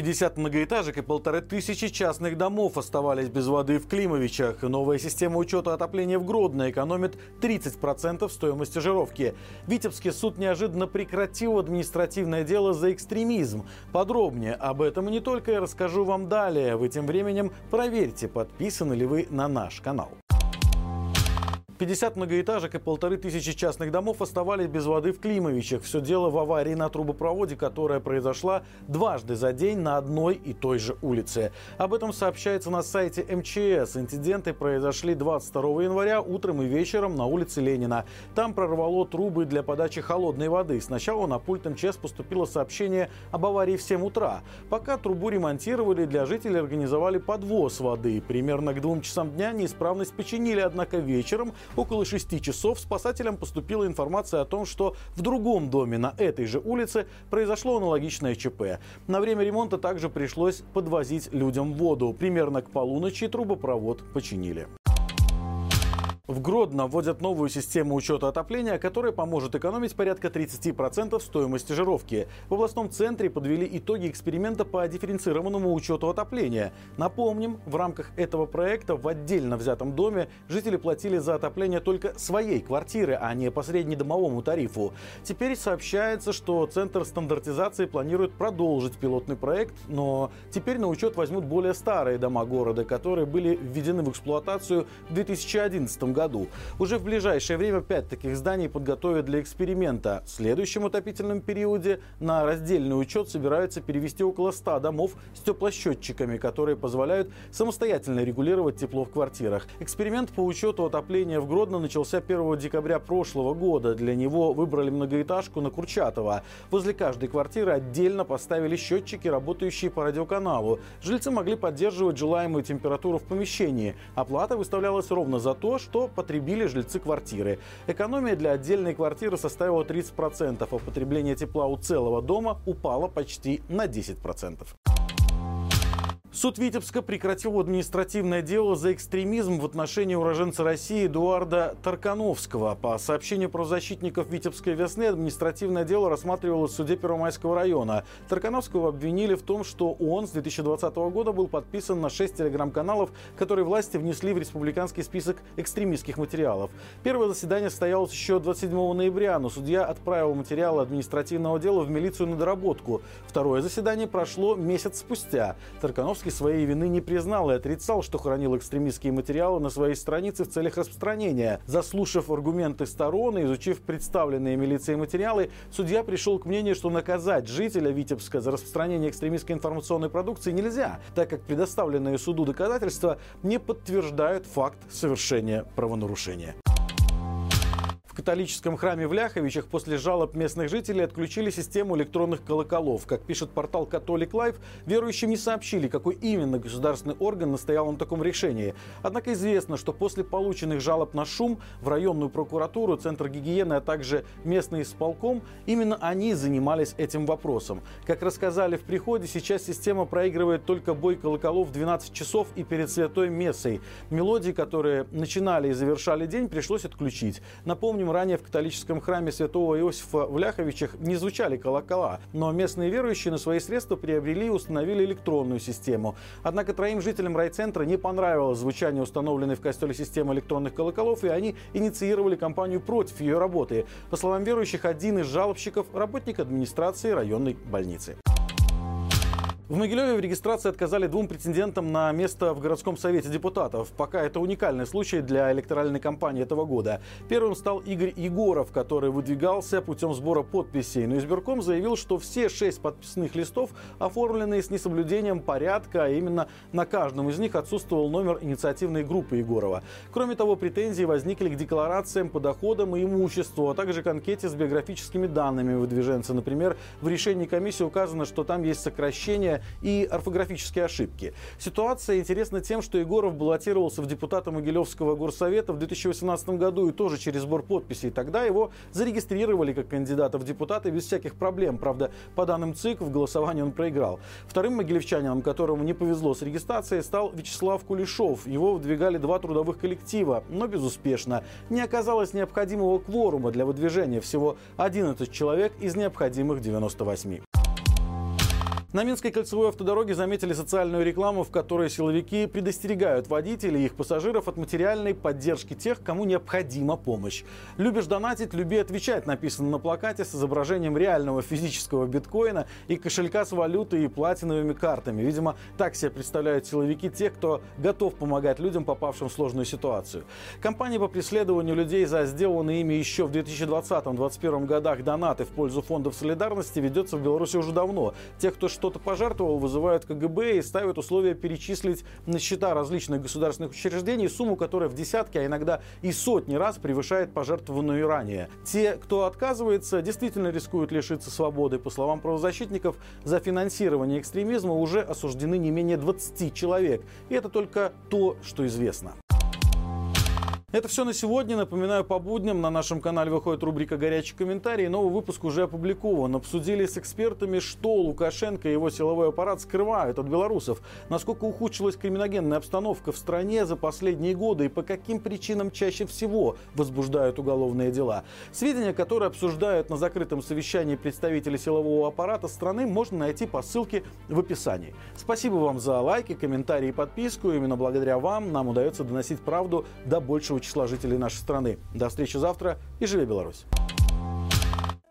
50 многоэтажек и полторы тысячи частных домов оставались без воды в Климовичах. Новая система учета отопления в Гродно экономит 30% стоимости жировки. Витебский суд неожиданно прекратил административное дело за экстремизм. Подробнее об этом и не только я расскажу вам далее. Вы тем временем проверьте, подписаны ли вы на наш канал. 50 многоэтажек и полторы тысячи частных домов оставались без воды в Климовичах. Все дело в аварии на трубопроводе, которая произошла дважды за день на одной и той же улице. Об этом сообщается на сайте МЧС. Инциденты произошли 22 января утром и вечером на улице Ленина. Там прорвало трубы для подачи холодной воды. Сначала на пульт МЧС поступило сообщение об аварии в 7 утра. Пока трубу ремонтировали, для жителей организовали подвоз воды. Примерно к двум часам дня неисправность починили, однако вечером Около 6 часов спасателям поступила информация о том, что в другом доме на этой же улице произошло аналогичное ЧП. На время ремонта также пришлось подвозить людям воду. Примерно к полуночи трубопровод починили. В Гродно вводят новую систему учета отопления, которая поможет экономить порядка 30% стоимости жировки. В областном центре подвели итоги эксперимента по дифференцированному учету отопления. Напомним, в рамках этого проекта в отдельно взятом доме жители платили за отопление только своей квартиры, а не по среднедомовому тарифу. Теперь сообщается, что Центр стандартизации планирует продолжить пилотный проект, но теперь на учет возьмут более старые дома города, которые были введены в эксплуатацию в 2011 году году. Уже в ближайшее время пять таких зданий подготовят для эксперимента. В следующем отопительном периоде на раздельный учет собираются перевести около 100 домов с теплосчетчиками, которые позволяют самостоятельно регулировать тепло в квартирах. Эксперимент по учету отопления в Гродно начался 1 декабря прошлого года. Для него выбрали многоэтажку на Курчатова. Возле каждой квартиры отдельно поставили счетчики, работающие по радиоканалу. Жильцы могли поддерживать желаемую температуру в помещении. Оплата выставлялась ровно за то, что потребили жильцы квартиры. Экономия для отдельной квартиры составила 30%, а потребление тепла у целого дома упало почти на 10%. Суд Витебска прекратил административное дело за экстремизм в отношении уроженца России Эдуарда Таркановского. По сообщению правозащитников Витебской весны административное дело рассматривалось в суде Первомайского района. Таркановского обвинили в том, что он с 2020 года был подписан на 6 телеграм-каналов, которые власти внесли в республиканский список экстремистских материалов. Первое заседание состоялось еще 27 ноября, но судья отправил материалы административного дела в милицию на доработку. Второе заседание прошло месяц спустя. Таркановский Жириновский своей вины не признал и отрицал, что хранил экстремистские материалы на своей странице в целях распространения. Заслушав аргументы сторон и изучив представленные милицией материалы, судья пришел к мнению, что наказать жителя Витебска за распространение экстремистской информационной продукции нельзя, так как предоставленные суду доказательства не подтверждают факт совершения правонарушения католическом храме в Ляховичах после жалоб местных жителей отключили систему электронных колоколов. Как пишет портал Katolik Life, верующим не сообщили, какой именно государственный орган настоял на таком решении. Однако известно, что после полученных жалоб на шум в районную прокуратуру, Центр гигиены, а также местный исполком, именно они занимались этим вопросом. Как рассказали в приходе, сейчас система проигрывает только бой колоколов в 12 часов и перед святой мессой. Мелодии, которые начинали и завершали день, пришлось отключить. Напомним, ранее в католическом храме святого Иосифа в Ляховичах не звучали колокола, но местные верующие на свои средства приобрели и установили электронную систему. Однако троим жителям райцентра не понравилось звучание установленной в костеле системы электронных колоколов, и они инициировали кампанию против ее работы. По словам верующих, один из жалобщиков – работник администрации районной больницы. В Могилеве в регистрации отказали двум претендентам на место в городском совете депутатов. Пока это уникальный случай для электоральной кампании этого года. Первым стал Игорь Егоров, который выдвигался путем сбора подписей. Но избирком заявил, что все шесть подписных листов оформлены с несоблюдением порядка, а именно на каждом из них отсутствовал номер инициативной группы Егорова. Кроме того, претензии возникли к декларациям по доходам и имуществу, а также к анкете с биографическими данными выдвиженца. Например, в решении комиссии указано, что там есть сокращение и орфографические ошибки. Ситуация интересна тем, что Егоров баллотировался в депутата Могилевского горсовета в 2018 году и тоже через сбор подписей. Тогда его зарегистрировали как кандидата в депутаты без всяких проблем. Правда, по данным ЦИК, в голосовании он проиграл. Вторым могилевчанином, которому не повезло с регистрацией, стал Вячеслав Кулешов. Его выдвигали два трудовых коллектива, но безуспешно. Не оказалось необходимого кворума для выдвижения. Всего 11 человек из необходимых 98. На Минской кольцевой автодороге заметили социальную рекламу, в которой силовики предостерегают водителей и их пассажиров от материальной поддержки тех, кому необходима помощь. «Любишь донатить, люби отвечать» написано на плакате с изображением реального физического биткоина и кошелька с валютой и платиновыми картами. Видимо, так себе представляют силовики тех, кто готов помогать людям, попавшим в сложную ситуацию. Компания по преследованию людей за сделанные ими еще в 2020-2021 годах донаты в пользу фондов солидарности ведется в Беларуси уже давно. Тех, кто что-то пожертвовал, вызывают КГБ и ставят условия перечислить на счета различных государственных учреждений сумму, которая в десятки, а иногда и сотни раз превышает пожертвованную ранее. Те, кто отказывается, действительно рискуют лишиться свободы. По словам правозащитников, за финансирование экстремизма уже осуждены не менее 20 человек. И это только то, что известно. Это все на сегодня. Напоминаю, по будням на нашем канале выходит рубрика «Горячий комментарий». Новый выпуск уже опубликован. Обсудили с экспертами, что Лукашенко и его силовой аппарат скрывают от белорусов, насколько ухудшилась криминогенная обстановка в стране за последние годы и по каким причинам чаще всего возбуждают уголовные дела. Сведения, которые обсуждают на закрытом совещании представители силового аппарата страны, можно найти по ссылке в описании. Спасибо вам за лайки, комментарии и подписку. Именно благодаря вам нам удается доносить правду до большего числа жителей нашей страны. До встречи завтра и живи Беларусь!